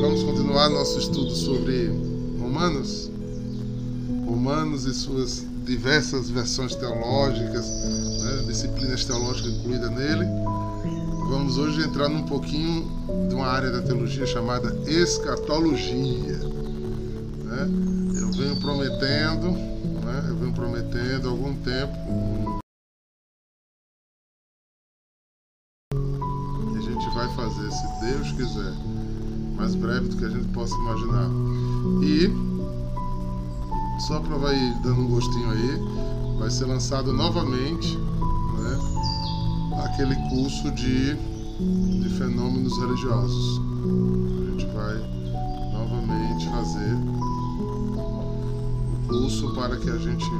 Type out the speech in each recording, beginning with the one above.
Vamos continuar nosso estudo sobre Romanos? Romanos e suas diversas versões teológicas, né, disciplinas teológicas incluídas nele. Vamos hoje entrar num pouquinho de uma área da teologia chamada escatologia. Né? Eu venho prometendo, né, eu venho prometendo há algum tempo e a gente vai fazer, se Deus quiser, mais breve do que a gente possa imaginar. E só para vai dando um gostinho aí, vai ser lançado novamente né, aquele curso de, de fenômenos religiosos. A gente vai novamente fazer o curso para que a gente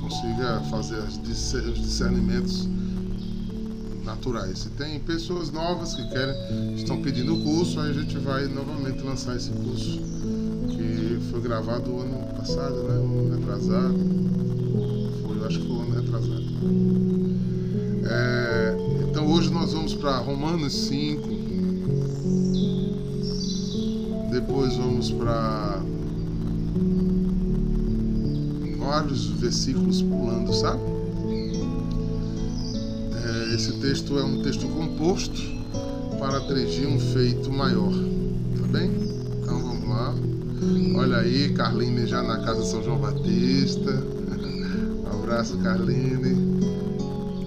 consiga fazer os discernimentos naturais. Se tem pessoas novas que querem, estão pedindo o curso, aí a gente vai novamente lançar esse curso que foi gravado ano passado, né? Um ano retrasado. Foi, eu acho que foi um ano retrasado. É, então hoje nós vamos para Romanos 5. Depois vamos para vários versículos pulando, sabe? Esse texto é um texto composto para atingir um feito maior, tá bem? Então vamos lá. Olha aí, Carline já na casa São João Batista. Abraço, Carline.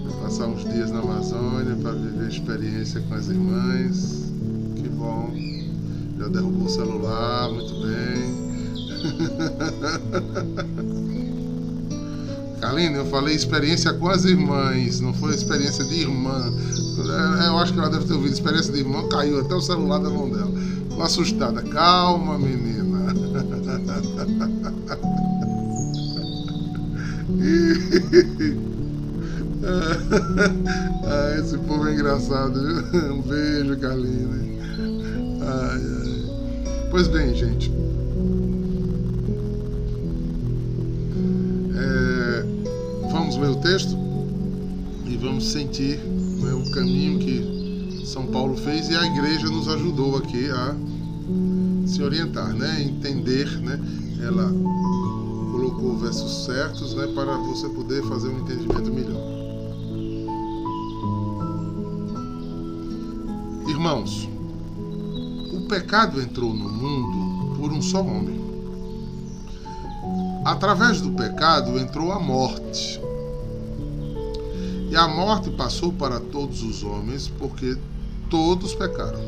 Vou passar uns dias na Amazônia para viver a experiência com as irmãs. Que bom. Já derrubou o celular, muito bem. Carline, eu falei experiência com as irmãs, não foi experiência de irmã. É, eu acho que ela deve ter ouvido experiência de irmã, caiu até o celular da mão dela. Ficou assustada. Calma, menina. ah, esse povo é engraçado, viu? Um beijo, ai. Pois bem, gente. Vamos ler o texto e vamos sentir né, o caminho que São Paulo fez e a igreja nos ajudou aqui a se orientar, né? Entender, né? Ela colocou versos certos, né? Para você poder fazer um entendimento melhor. Irmãos, o pecado entrou no mundo por um só homem. Através do pecado entrou a morte. E a morte passou para todos os homens, porque todos pecaram.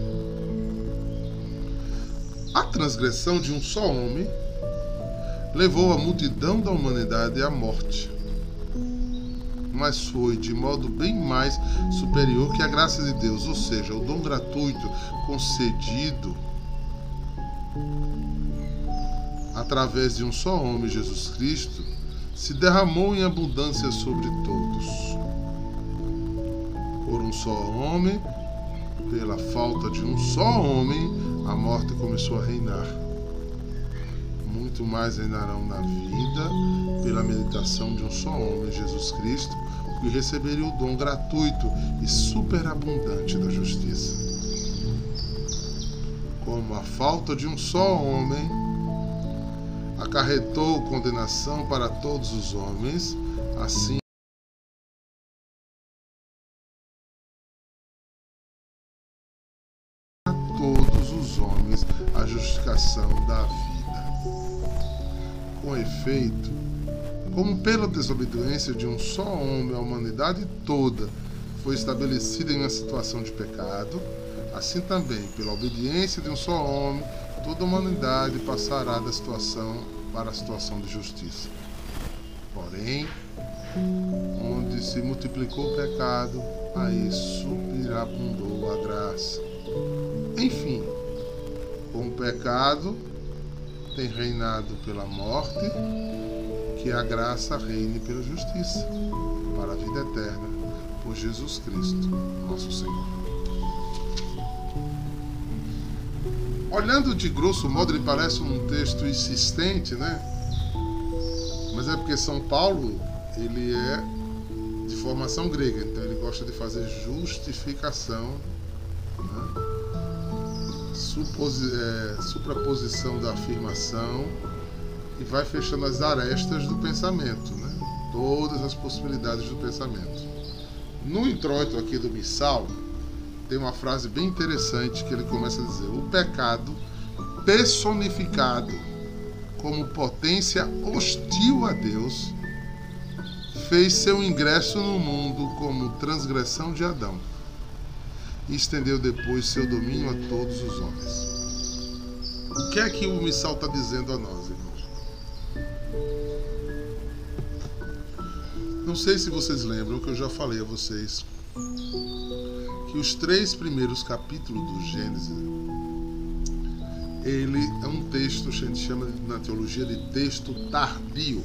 A transgressão de um só homem levou a multidão da humanidade à morte. Mas foi de modo bem mais superior que a graça de Deus, ou seja, o dom gratuito concedido através de um só homem, Jesus Cristo, se derramou em abundância sobre todos. Só homem, pela falta de um só homem, a morte começou a reinar. Muito mais reinarão na vida pela meditação de um só homem, Jesus Cristo, que receberia o dom gratuito e superabundante da justiça. Como a falta de um só homem acarretou condenação para todos os homens, assim a justificação da vida. Com efeito, como pela desobediência de um só homem a humanidade toda foi estabelecida em uma situação de pecado, assim também, pela obediência de um só homem, toda a humanidade passará da situação para a situação de justiça. Porém, onde se multiplicou o pecado, aí superabundou a graça. Enfim, com o pecado tem reinado pela morte, que a graça reine pela justiça, para a vida eterna, por Jesus Cristo, nosso Senhor. Olhando de grosso modo, ele parece um texto insistente, né? Mas é porque São Paulo, ele é de formação grega, então ele gosta de fazer justificação é, supraposição da afirmação e vai fechando as arestas do pensamento, né? todas as possibilidades do pensamento. No introito aqui do Missal, tem uma frase bem interessante que ele começa a dizer: o pecado personificado como potência hostil a Deus fez seu ingresso no mundo como transgressão de Adão e estendeu depois seu domínio a todos os homens. O que é que o missal está dizendo a nós, irmãos? Não sei se vocês lembram que eu já falei a vocês que os três primeiros capítulos do Gênesis ele é um texto, a gente chama na teologia de texto tardio.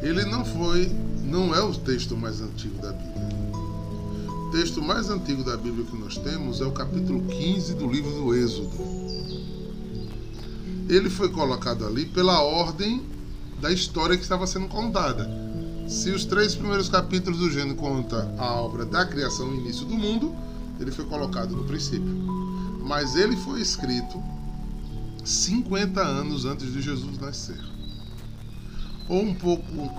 Ele não foi, não é o texto mais antigo da Bíblia texto mais antigo da Bíblia que nós temos é o capítulo 15 do livro do Êxodo. Ele foi colocado ali pela ordem da história que estava sendo contada. Se os três primeiros capítulos do Gênesis conta a obra da criação e início do mundo, ele foi colocado no princípio. Mas ele foi escrito 50 anos antes de Jesus nascer. Ou um pouco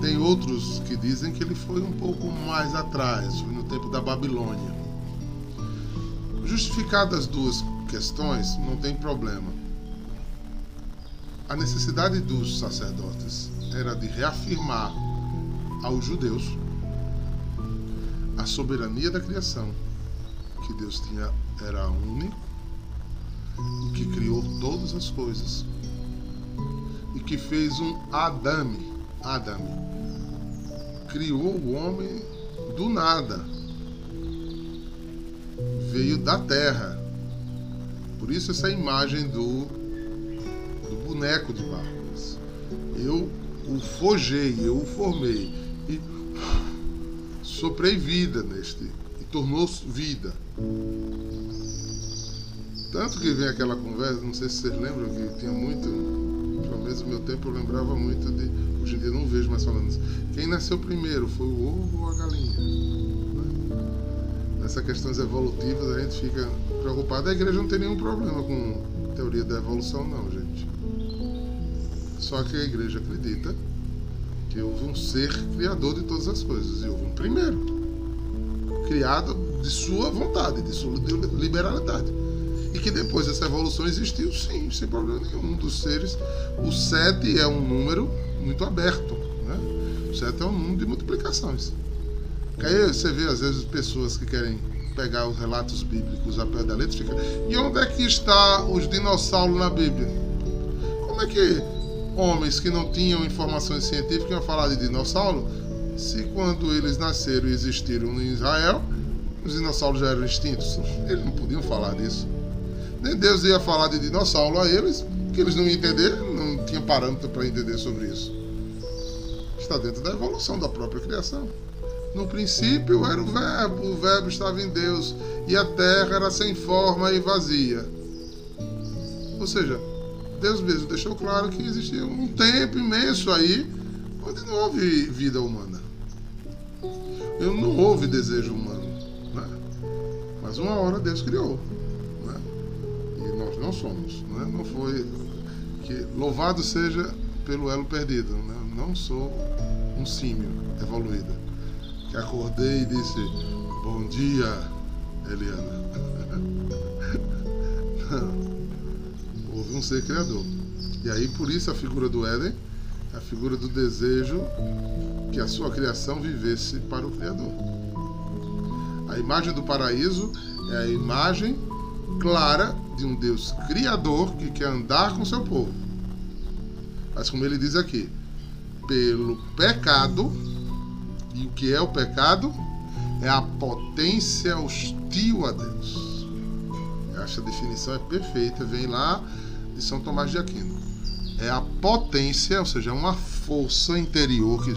tem outros que dizem que ele foi um pouco mais atrás, foi no tempo da Babilônia. Justificadas as duas questões, não tem problema. A necessidade dos sacerdotes era de reafirmar aos judeus a soberania da criação, que Deus tinha era único e que criou todas as coisas e que fez um Adame, Adame, criou o homem do nada. Veio da terra. Por isso essa imagem do, do boneco de barro. Eu o forjei, eu o formei e soprei vida neste e tornou vida. Tanto que vem aquela conversa, não sei se vocês lembram que tinha muito, pelo menos no meu tempo eu lembrava muito de Hoje em dia não vejo mais falando isso. Quem nasceu primeiro foi o ovo ou a galinha? Né? Nessas questões evolutivas a gente fica preocupado. A igreja não tem nenhum problema com teoria da evolução, não, gente. Só que a igreja acredita que houve um ser criador de todas as coisas e houve um primeiro, criado de sua vontade, de sua liberalidade e que depois dessa evolução existiu sim, sem problema nenhum. Um dos seres, o 7 é um número muito aberto. Né? O 7 é um número de multiplicações. Aí você vê às vezes pessoas que querem pegar os relatos bíblicos a pé da letra fica, e onde é que está os dinossauros na Bíblia? Como é que homens que não tinham informações científicas iam falar de dinossauro se quando eles nasceram e existiram em Israel, os dinossauros já eram extintos? Eles não podiam falar disso. Nem Deus ia falar de dinossauro a eles, que eles não iam entender, não tinha parâmetro para entender sobre isso. Está dentro da evolução da própria criação. No princípio era o Verbo, o Verbo estava em Deus, e a terra era sem forma e vazia. Ou seja, Deus mesmo deixou claro que existia um tempo imenso aí onde não houve vida humana. Não houve desejo humano. Né? Mas uma hora Deus criou nós não somos. Né? Não foi. Que, louvado seja pelo elo perdido. Né? Não sou um símio evoluído. Que acordei e disse: Bom dia, Eliana. não. Houve um ser criador. E aí, por isso, a figura do Éden a figura do desejo que a sua criação vivesse para o Criador. A imagem do paraíso é a imagem clara de um Deus criador que quer andar com seu povo. Mas como ele diz aqui, pelo pecado, e o que é o pecado? É a potência hostil a Deus. Essa definição é perfeita, vem lá de São Tomás de Aquino. É a potência, ou seja, uma força interior que,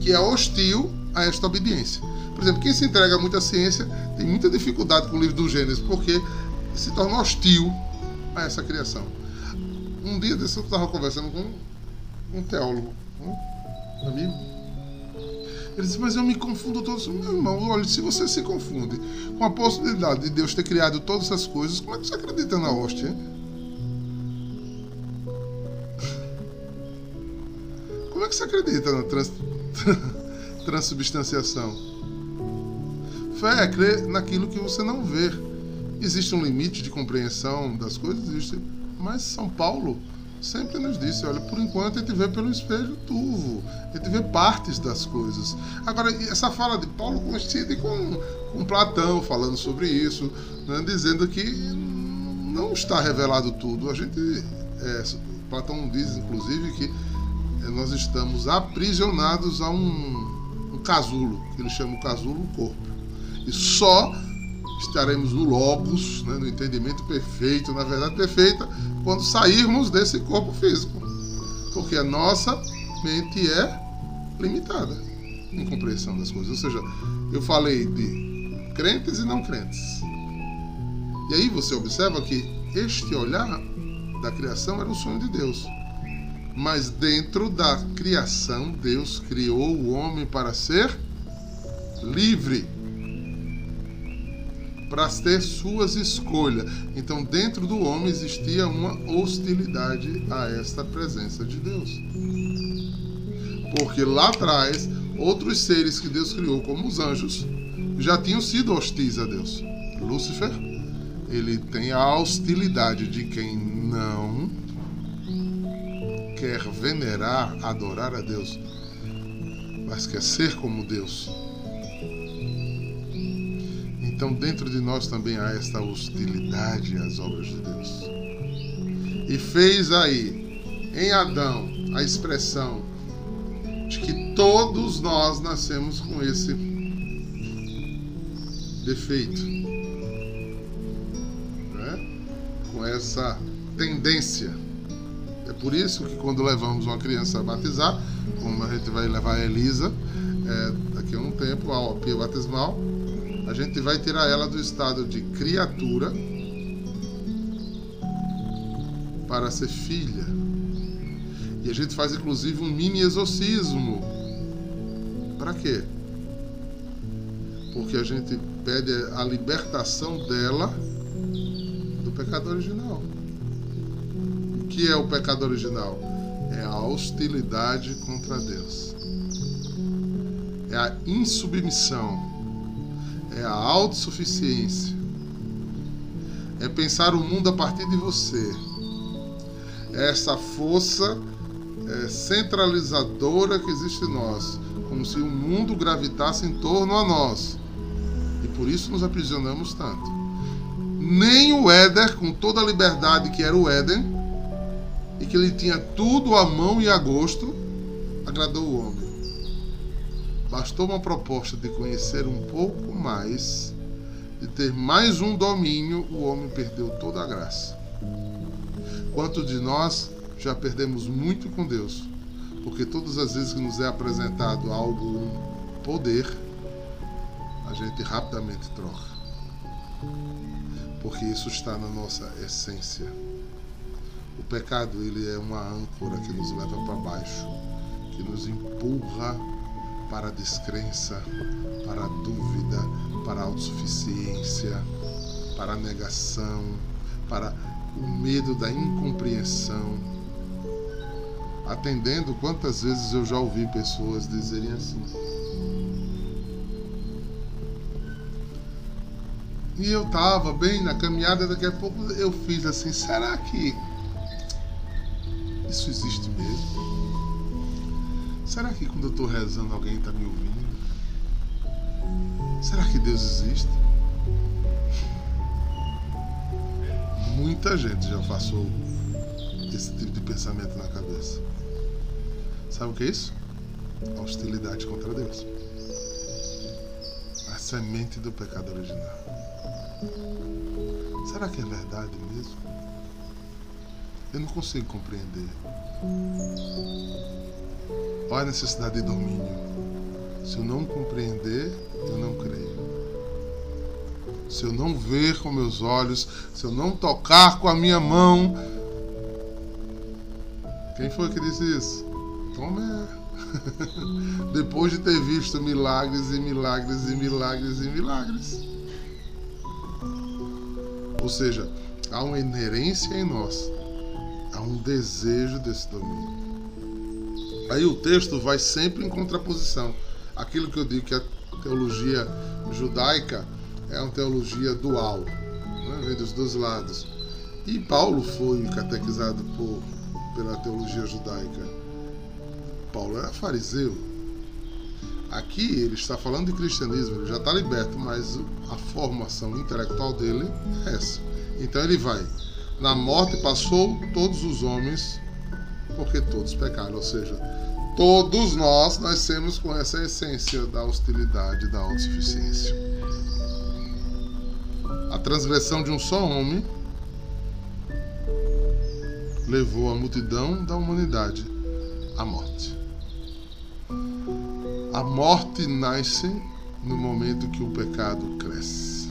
que é hostil a esta obediência. Por exemplo, quem se entrega muito à ciência tem muita dificuldade com o livro do Gênesis, porque se torna hostil a essa criação. Um dia desse eu estava conversando com um teólogo, um amigo, Ele disse, mas eu me confundo todos. Meu irmão, olha, se você se confunde com a possibilidade de Deus ter criado todas essas coisas, como é que você acredita na hóstia? Como é que você acredita na trans... transubstanciação? Fé é crer naquilo que você não vê. Existe um limite de compreensão das coisas? Existe. Mas São Paulo sempre nos disse, olha, por enquanto a gente vê pelo espelho turvo, a gente vê partes das coisas. Agora, essa fala de Paulo coincide com, com Platão falando sobre isso, né, dizendo que não está revelado tudo. A gente, é, Platão diz, inclusive, que é, nós estamos aprisionados a um, um casulo, que ele chama o casulo o corpo. E só estaremos no Logos, né, no entendimento perfeito, na verdade perfeita, quando sairmos desse corpo físico. Porque a nossa mente é limitada em compreensão das coisas. Ou seja, eu falei de crentes e não crentes. E aí você observa que este olhar da criação era o sonho de Deus. Mas dentro da criação, Deus criou o homem para ser livre para ter suas escolhas. Então, dentro do homem existia uma hostilidade a esta presença de Deus. Porque lá atrás, outros seres que Deus criou, como os anjos, já tinham sido hostis a Deus. Lúcifer, ele tem a hostilidade de quem não quer venerar, adorar a Deus, mas quer ser como Deus. Então, dentro de nós também há esta hostilidade às obras de Deus. E fez aí, em Adão, a expressão de que todos nós nascemos com esse defeito, né? com essa tendência. É por isso que quando levamos uma criança a batizar, como a gente vai levar a Elisa, é, daqui a um tempo, ao pia batismal, a gente vai tirar ela do estado de criatura para ser filha. E a gente faz inclusive um mini exorcismo. Para quê? Porque a gente pede a libertação dela do pecado original. O que é o pecado original? É a hostilidade contra Deus. É a insubmissão é a autossuficiência, é pensar o mundo a partir de você, é essa força é, centralizadora que existe em nós, como se o mundo gravitasse em torno a nós. E por isso nos aprisionamos tanto. Nem o Éder, com toda a liberdade que era o Éden, e que ele tinha tudo à mão e a gosto, agradou o homem. Bastou uma proposta de conhecer um pouco mais, de ter mais um domínio, o homem perdeu toda a graça. Quanto de nós já perdemos muito com Deus, porque todas as vezes que nos é apresentado algo, um poder, a gente rapidamente troca. Porque isso está na nossa essência. O pecado ele é uma âncora que nos leva para baixo, que nos empurra para a descrença, para a dúvida, para a autossuficiência, para a negação, para o medo da incompreensão. Atendendo quantas vezes eu já ouvi pessoas dizerem assim. E eu estava bem na caminhada, daqui a pouco eu fiz assim: será que isso existe mesmo? Será que quando eu estou rezando alguém está me ouvindo? Será que Deus existe? Muita gente já passou esse tipo de pensamento na cabeça. Sabe o que é isso? A hostilidade contra Deus. A semente do pecado original. Será que é verdade mesmo? Eu não consigo compreender. Olha a necessidade de domínio. Se eu não compreender, eu não creio. Se eu não ver com meus olhos, se eu não tocar com a minha mão. Quem foi que disse isso? Tomé. Depois de ter visto milagres e milagres e milagres e milagres. Ou seja, há uma inerência em nós, há um desejo desse domínio. Aí o texto vai sempre em contraposição. Aquilo que eu digo que a teologia judaica é uma teologia dual, né? vem dos dois lados. E Paulo foi catequizado por, pela teologia judaica. Paulo era fariseu. Aqui ele está falando de cristianismo, ele já está liberto, mas a formação intelectual dele é essa. Então ele vai. Na morte passou todos os homens, porque todos pecaram. Ou seja, todos nós nascemos com essa essência da hostilidade, da autossuficiência. A transgressão de um só homem levou a multidão da humanidade à morte. A morte nasce no momento que o pecado cresce.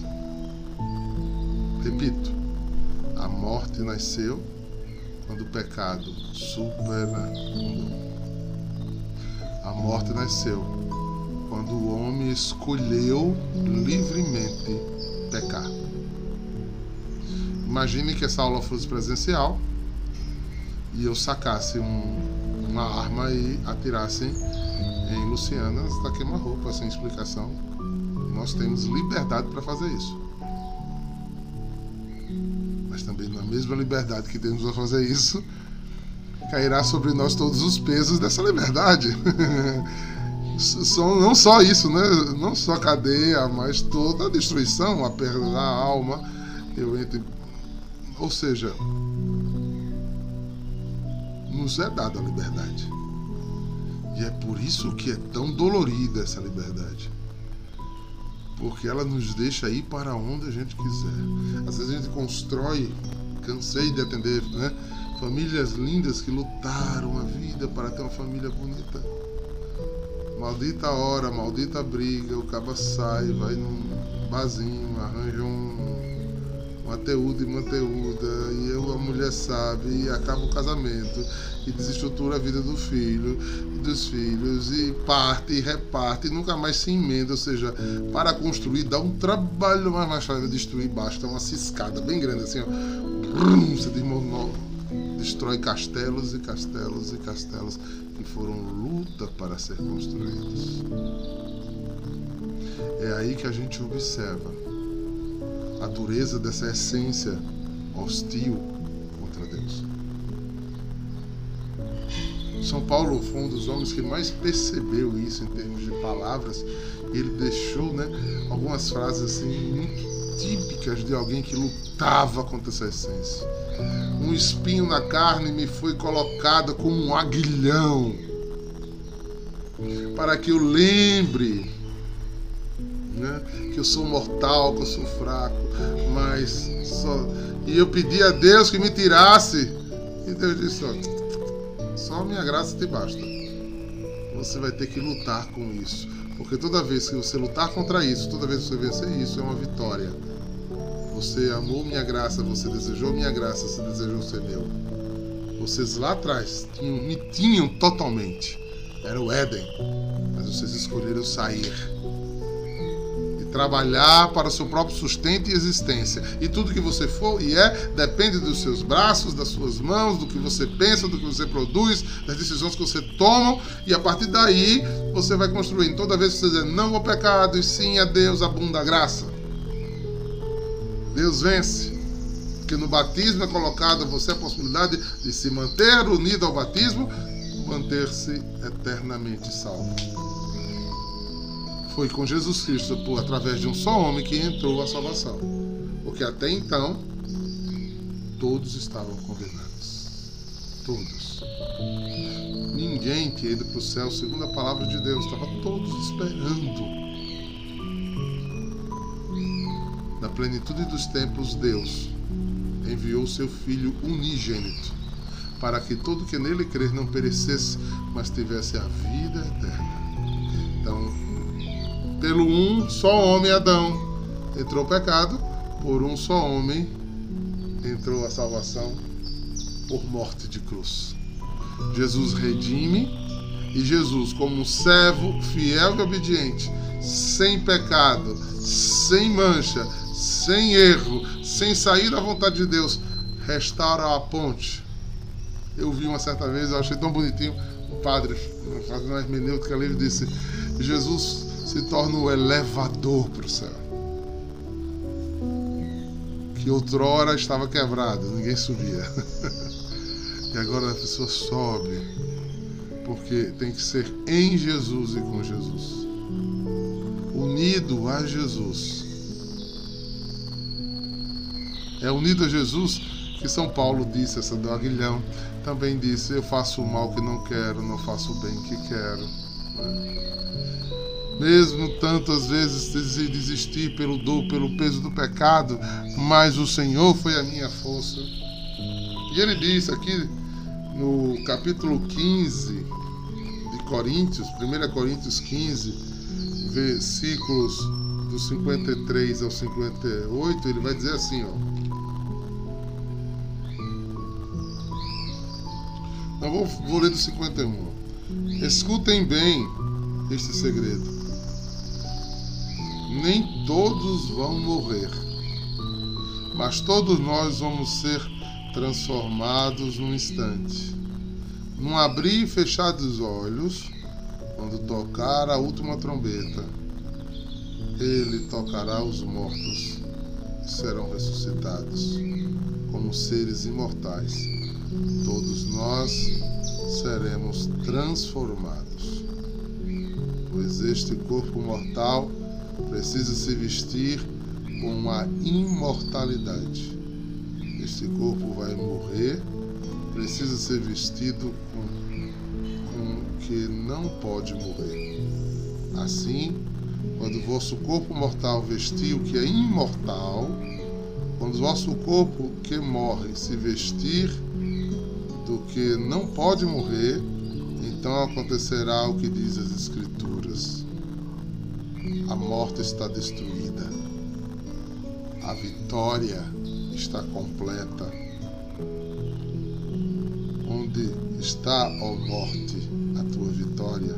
Repito, a morte nasceu quando o pecado superabundou. A morte nasceu quando o homem escolheu livremente pecar. Imagine que essa aula fosse presencial e eu sacasse um, uma arma e atirasse em Luciana da queima-roupa sem explicação. Nós temos liberdade para fazer isso. Mas também na mesma liberdade que temos para fazer isso, cairá sobre nós todos os pesos dessa liberdade. não só isso, né? Não só a cadeia, mas toda a destruição, a perda da alma. Eu entro ou seja, nos é dada a liberdade. E é por isso que é tão dolorida essa liberdade. Porque ela nos deixa ir para onde a gente quiser. Às vezes a gente constrói, cansei de atender, né? Famílias lindas que lutaram a vida para ter uma família bonita. Maldita hora, maldita briga, o caba sai, vai num barzinho, arranja um Mateuda e Mateuda, e eu, a mulher sabe, e acaba o casamento, e desestrutura a vida do filho, dos filhos, e parte e reparte, e nunca mais se emenda, ou seja, para construir dá um trabalho, mas mais tarde destruir basta uma ciscada bem grande assim, ó. Você destrói castelos e castelos e castelos que foram luta para ser construídos. É aí que a gente observa a dureza dessa essência hostil contra Deus. São Paulo foi um dos homens que mais percebeu isso em termos de palavras. Ele deixou né, algumas frases assim muito típicas de alguém que lutava contra essa essência. Um espinho na carne me foi colocado como um aguilhão para que eu lembre né? que eu sou mortal, que eu sou fraco, mas só. E eu pedi a Deus que me tirasse. E Deus disse: ó, só a minha graça te basta. Você vai ter que lutar com isso. Porque toda vez que você lutar contra isso, toda vez que você vencer isso, é uma vitória. Você amou minha graça, você desejou minha graça, você desejou ser meu. Vocês lá atrás tinham, me tinham totalmente. Era o Éden. Mas vocês escolheram sair trabalhar para o seu próprio sustento e existência. E tudo que você for e é depende dos seus braços, das suas mãos, do que você pensa, do que você produz, das decisões que você toma, e a partir daí você vai construindo. Toda vez que você dizer não ao pecado e sim a Deus, abunda a graça. Deus vence. Porque no batismo é colocada você a possibilidade de se manter unido ao batismo, manter-se eternamente salvo foi com Jesus Cristo, por através de um só homem, que entrou a salvação. Porque até então, todos estavam condenados. Todos. Ninguém tinha ido para o céu segundo a palavra de Deus. Estava todos esperando. Na plenitude dos tempos, Deus enviou seu Filho unigênito para que todo que nele crer não perecesse, mas tivesse a vida eterna. Pelo um só homem, Adão, entrou o pecado, por um só homem entrou a salvação por morte de cruz. Jesus redime E Jesus, como um servo fiel e obediente, sem pecado, sem mancha, sem erro, sem sair da vontade de Deus, restaura a ponte. Eu vi uma certa vez, eu achei tão bonitinho, o padre, fazendo uma hermenêutica ali, disse: Jesus se torna o elevador para o céu. Que outrora estava quebrado, ninguém subia. e agora a pessoa sobe, porque tem que ser em Jesus e com Jesus. Unido a Jesus. É unido a Jesus que São Paulo disse, essa do aguilhão, também disse: Eu faço o mal que não quero, não faço o bem que quero. Né? Mesmo tantas vezes desistir pelo dor, pelo peso do pecado, mas o Senhor foi a minha força. E ele diz aqui no capítulo 15 de Coríntios, 1 Coríntios 15, versículos do 53 ao 58, ele vai dizer assim, ó. Eu vou, vou ler do 51. Escutem bem este segredo. Nem todos vão morrer, mas todos nós vamos ser transformados num instante. Num abrir e fechar dos olhos, quando tocar a última trombeta, ele tocará os mortos e serão ressuscitados como seres imortais todos nós seremos transformados. Pois este corpo mortal precisa se vestir com a imortalidade. Este corpo vai morrer, precisa ser vestido com, com que não pode morrer. Assim, quando o vosso corpo mortal vestir o que é imortal, quando o vosso corpo que morre se vestir do que não pode morrer, então acontecerá o que diz as Escrituras: a morte está destruída, a vitória está completa. Onde está, ó morte, a tua vitória?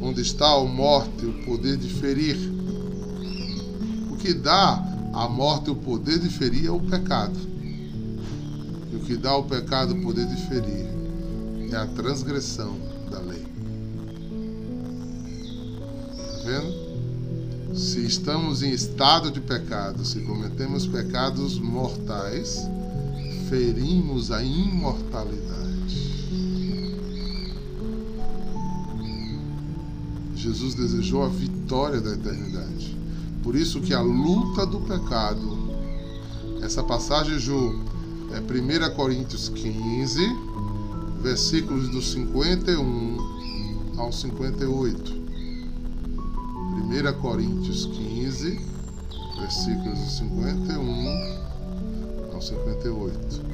Onde está, ó morte, o poder de ferir? O que dá à morte o poder de ferir é o pecado que dá ao pecado o poder de ferir é a transgressão da lei. Vendo? Se estamos em estado de pecado, se cometemos pecados mortais, ferimos a imortalidade. Jesus desejou a vitória da eternidade. Por isso que a luta do pecado, essa passagem, Ju, é 1 Coríntios 15, versículos do 51 ao 58. 1 Coríntios 15, versículos do 51 ao 58.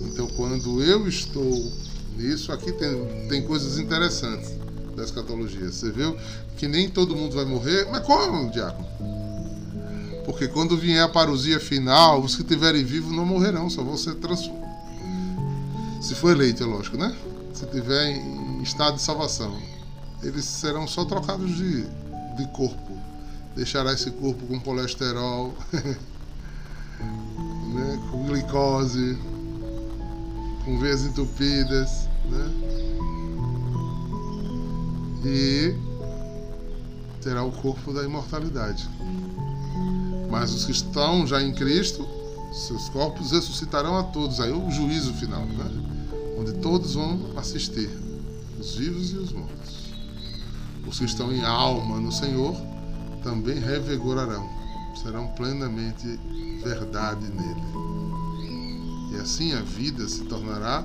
Então, quando eu estou nisso, aqui tem, tem coisas interessantes da escatologia. Você viu que nem todo mundo vai morrer, mas como, diácono? Porque quando vier a parousia final, os que estiverem vivos não morrerão, só vão ser transformados. Se for eleito, é lógico, né? Se tiver em estado de salvação, eles serão só trocados de, de corpo. Deixará esse corpo com colesterol, né? com glicose, com veias entupidas, né? E terá o corpo da imortalidade. Mas os que estão já em Cristo, seus corpos ressuscitarão a todos. Aí o juízo final, né? onde todos vão assistir, os vivos e os mortos. Os que estão em alma no Senhor também revigorarão, serão plenamente verdade nele. E assim a vida se tornará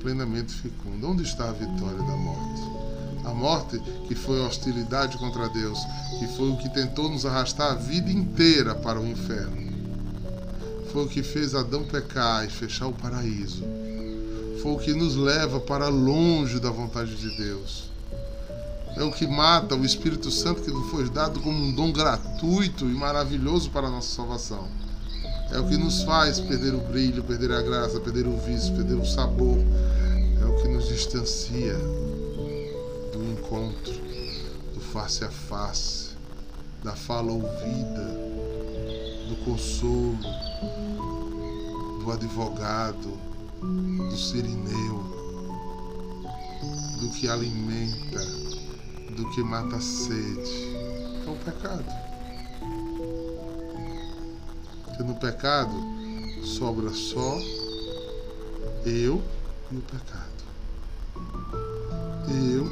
plenamente fecunda. Onde está a vitória da morte? A morte, que foi hostilidade contra Deus, que foi o que tentou nos arrastar a vida inteira para o inferno. Foi o que fez Adão pecar e fechar o paraíso. Foi o que nos leva para longe da vontade de Deus. É o que mata o Espírito Santo que nos foi dado como um dom gratuito e maravilhoso para a nossa salvação. É o que nos faz perder o brilho, perder a graça, perder o vício, perder o sabor. É nos distancia do encontro, do face a face, da fala ouvida, do consolo, do advogado, do sirineu, do que alimenta, do que mata a sede. É o pecado. Porque no pecado sobra só eu e o pecado. Eu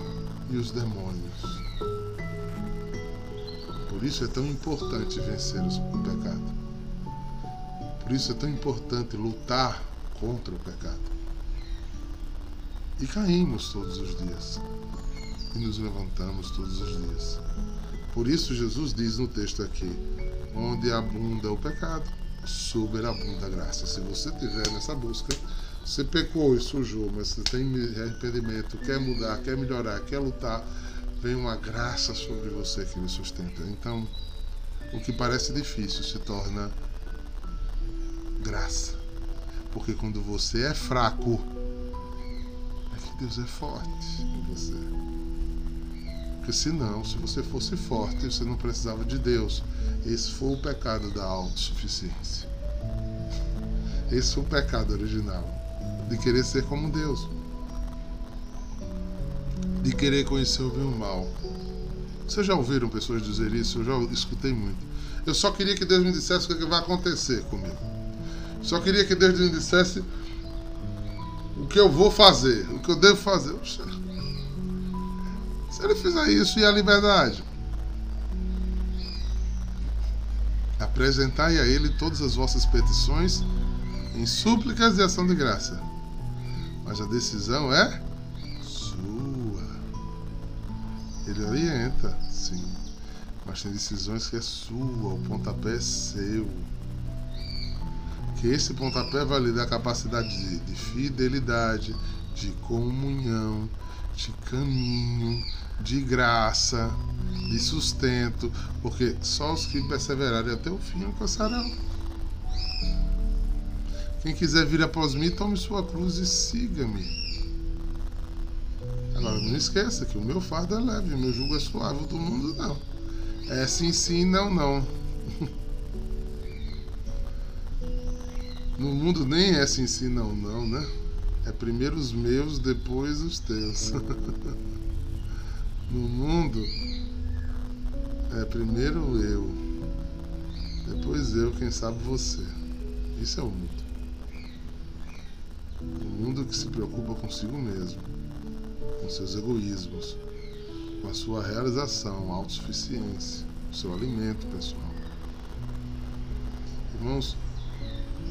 e os demônios. Por isso é tão importante vencer o pecado. Por isso é tão importante lutar contra o pecado. E caímos todos os dias. E nos levantamos todos os dias. Por isso Jesus diz no texto aqui: onde abunda o pecado, superabunda a graça. Se você tiver nessa busca, você pecou e sujou, mas você tem arrependimento, quer mudar, quer melhorar, quer lutar, vem uma graça sobre você que me sustenta. Então, o que parece difícil se torna graça. Porque quando você é fraco, é que Deus é forte em você. Porque senão, se você fosse forte, você não precisava de Deus. Esse foi o pecado da autossuficiência. Esse foi o pecado original. De querer ser como Deus. De querer conhecer o bem e o mal. Vocês já ouviram pessoas dizer isso? Eu já escutei muito. Eu só queria que Deus me dissesse o que vai acontecer comigo. Só queria que Deus me dissesse o que eu vou fazer, o que eu devo fazer. Se ele fizer isso, e a liberdade? Apresentai a ele todas as vossas petições em súplicas e ação de graça. Mas a decisão é sua. Ele orienta, sim. Mas tem decisões que é sua, o pontapé é seu que esse pontapé vai lhe dar capacidade de, de fidelidade, de comunhão, de caminho, de graça, de sustento, porque só os que perseverarem até o fim alcançarão. Quem quiser vir após mim, tome sua cruz e siga-me. Agora, não esqueça que o meu fardo é leve, o meu jugo é suave, do mundo não. É sim, sim, não, não. No mundo nem é assim, sim, não, não, né? É primeiro os meus, depois os teus. no mundo é primeiro eu, depois eu, quem sabe você. Isso é o mundo. O mundo que se preocupa consigo mesmo, com seus egoísmos, com a sua realização, autossuficiência, o seu alimento pessoal. Irmãos,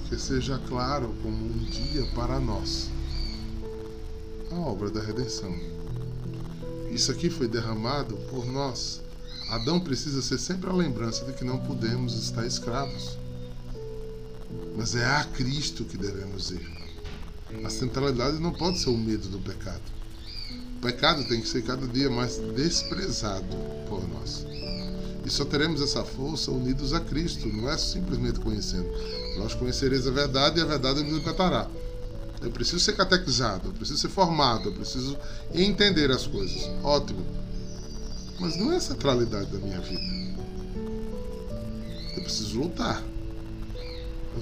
que seja claro como um dia para nós a obra da redenção. Isso aqui foi derramado por nós. Adão precisa ser sempre a lembrança de que não podemos estar escravos. Mas é a Cristo que devemos ir. A centralidade não pode ser o medo do pecado. O pecado tem que ser cada dia mais desprezado por nós. E só teremos essa força unidos a Cristo, não é simplesmente conhecendo. Nós conhecereis a verdade e a verdade nos libertará. Eu preciso ser catequizado, eu preciso ser formado, eu preciso entender as coisas. Ótimo. Mas não é a centralidade da minha vida. Eu preciso lutar.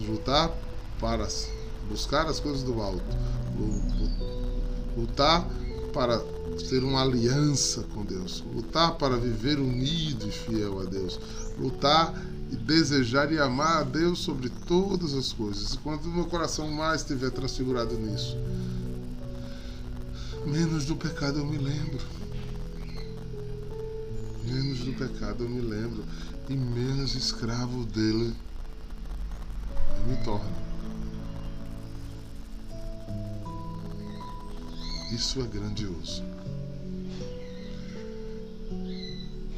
Lutar para buscar as coisas do alto. Lutar para ter uma aliança com Deus, lutar para viver unido e fiel a Deus, lutar e desejar e amar a Deus sobre todas as coisas. E quando o meu coração mais estiver transfigurado nisso, menos do pecado eu me lembro. Menos do pecado eu me lembro e menos escravo dele eu me torno. Isso é grandioso.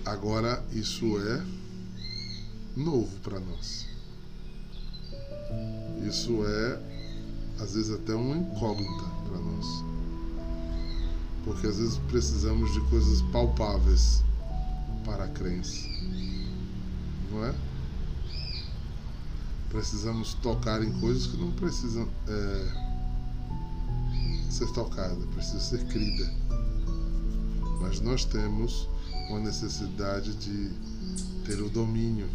Agora, isso é novo para nós. Isso é, às vezes, até uma incógnita para nós. Porque às vezes precisamos de coisas palpáveis para a crença. Não é? Precisamos tocar em coisas que não precisam. É, ser tocada, precisa ser crida. Mas nós temos uma necessidade de ter o domínio.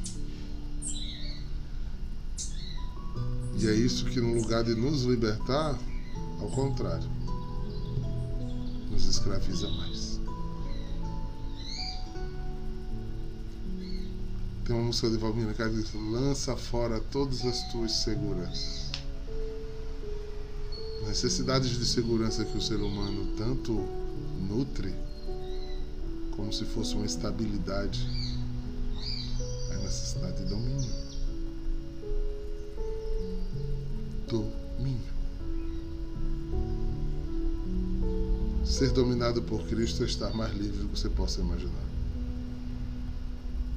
E é isso que, no lugar de nos libertar, ao contrário, nos escraviza mais. Tem uma música de Valmina que diz: lança fora todas as tuas seguranças. Necessidades de segurança que o ser humano tanto nutre, como se fosse uma estabilidade, é necessidade de domínio. Ser dominado por Cristo é estar mais livre do que você possa imaginar.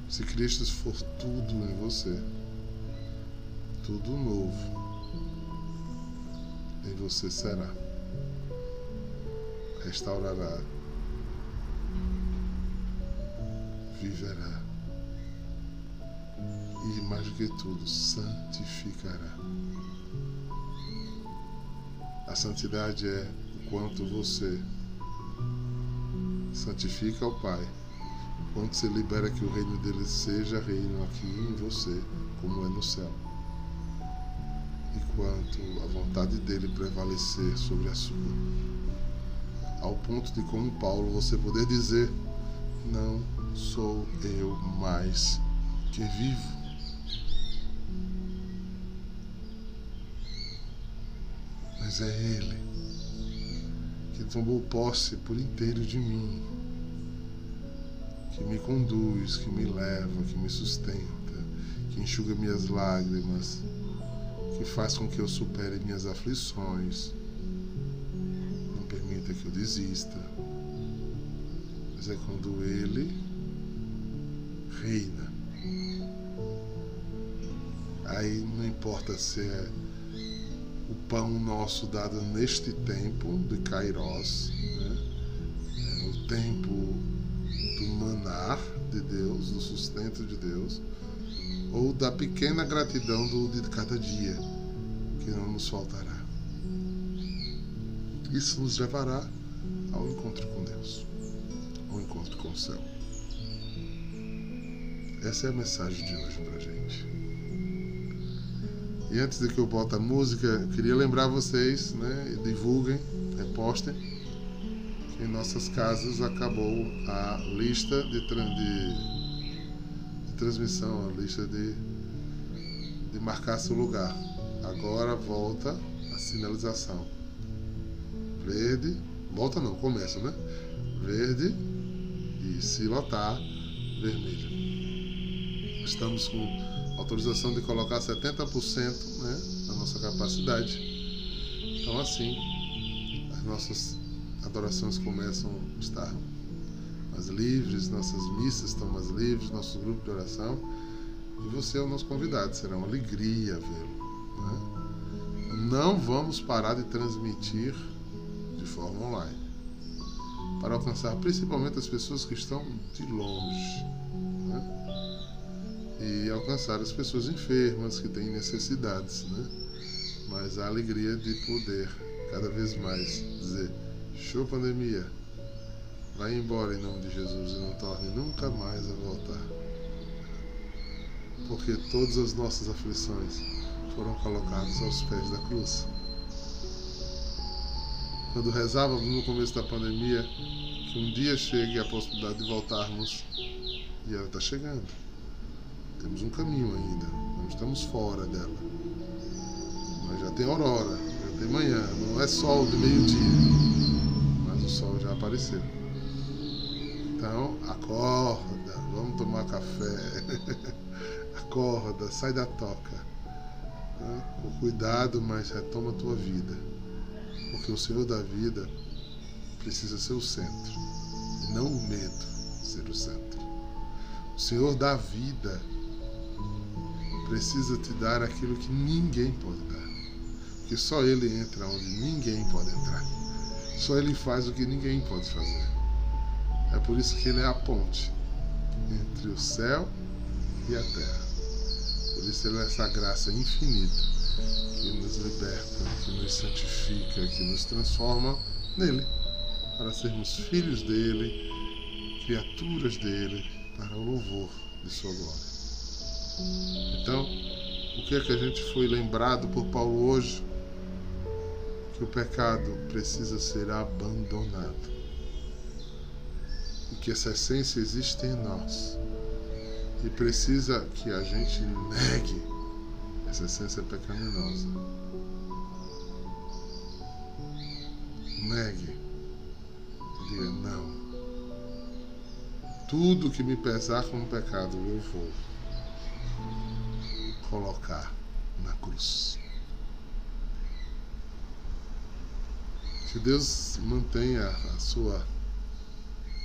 Se Cristo for tudo em você, tudo novo em você será. Restaurará, viverá e, mais do que tudo, santificará. Santidade é o quanto você santifica ao Pai quando você libera que o reino dele seja reino aqui em você, como é no céu. Enquanto a vontade dele prevalecer sobre a sua. Ao ponto de, como Paulo, você poder dizer: Não sou eu mais que vivo. Mas é Ele que tomou posse por inteiro de mim que me conduz, que me leva, que me sustenta, que enxuga minhas lágrimas, que faz com que eu supere minhas aflições. Não permita que eu desista. Mas é quando Ele reina. Aí não importa se é pão nosso dado neste tempo de Kairos, né? é o tempo do manar de Deus, do sustento de Deus, ou da pequena gratidão do, de cada dia, que não nos faltará. Isso nos levará ao encontro com Deus, ao encontro com o céu. Essa é a mensagem de hoje pra gente. E antes de que eu bote a música, queria lembrar vocês, né? Divulguem, repostem em nossas casas acabou a lista de, de, de transmissão, a lista de, de marcar seu lugar. Agora volta a sinalização. Verde, volta não, começa, né? Verde e se lotar, vermelho. Estamos com autorização de colocar 70% né, da nossa capacidade. Então assim, as nossas adorações começam a estar mais livres, nossas missas estão mais livres, nosso grupo de oração. E você é o nosso convidado, será uma alegria vê-lo. Né? Não vamos parar de transmitir de forma online para alcançar principalmente as pessoas que estão de longe? E alcançar as pessoas enfermas que têm necessidades, né? mas a alegria de poder cada vez mais dizer Show pandemia. Vai embora em nome de Jesus e não torne nunca mais a voltar. Porque todas as nossas aflições foram colocadas aos pés da cruz. Quando rezávamos no começo da pandemia que um dia chegue a possibilidade de voltarmos, e ela está chegando. Temos um caminho ainda, não estamos fora dela. Mas já tem aurora, já tem manhã, não é sol de meio-dia o sol já apareceu. Então, acorda, vamos tomar café. acorda, sai da toca. Com cuidado, mas retoma a tua vida. Porque o Senhor da vida precisa ser o centro. Não o medo ser o centro. O Senhor da vida precisa te dar aquilo que ninguém pode dar. Porque só Ele entra onde ninguém pode entrar. Só Ele faz o que ninguém pode fazer. É por isso que Ele é a ponte entre o céu e a terra. Por isso Ele é essa graça infinita que nos liberta, que nos santifica, que nos transforma nele, para sermos filhos dele, criaturas dele, para o louvor de sua glória. Então, o que é que a gente foi lembrado por Paulo hoje? Que o pecado precisa ser abandonado. E que essa essência existe em nós. E precisa que a gente negue essa essência pecaminosa. Negue. Diga não. Tudo que me pesar como pecado eu vou colocar na cruz. Que Deus mantenha a sua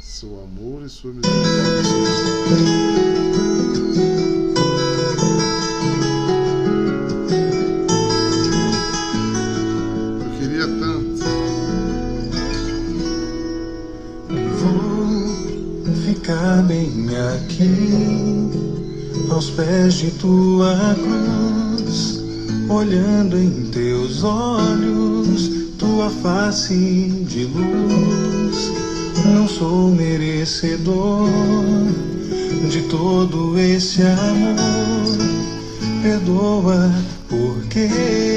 seu amor e sua misericórdia. Pés de tua cruz, olhando em teus olhos, tua face de luz. Não sou merecedor de todo esse amor. Perdoa porque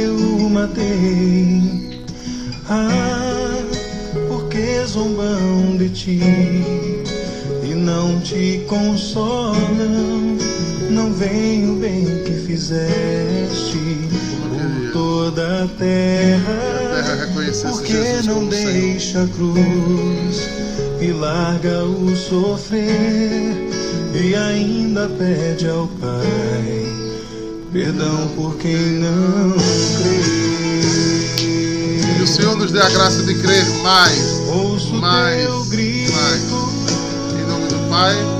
eu matei. Ah, porque zombam de ti não te consolam, não vem o bem que fizeste por toda a terra, porque não deixa a cruz e larga o sofrer e ainda pede ao Pai perdão por quem não crê. Que o Senhor nos dê a graça de crer mais, Ouço mais, teu grito, mais. Pai,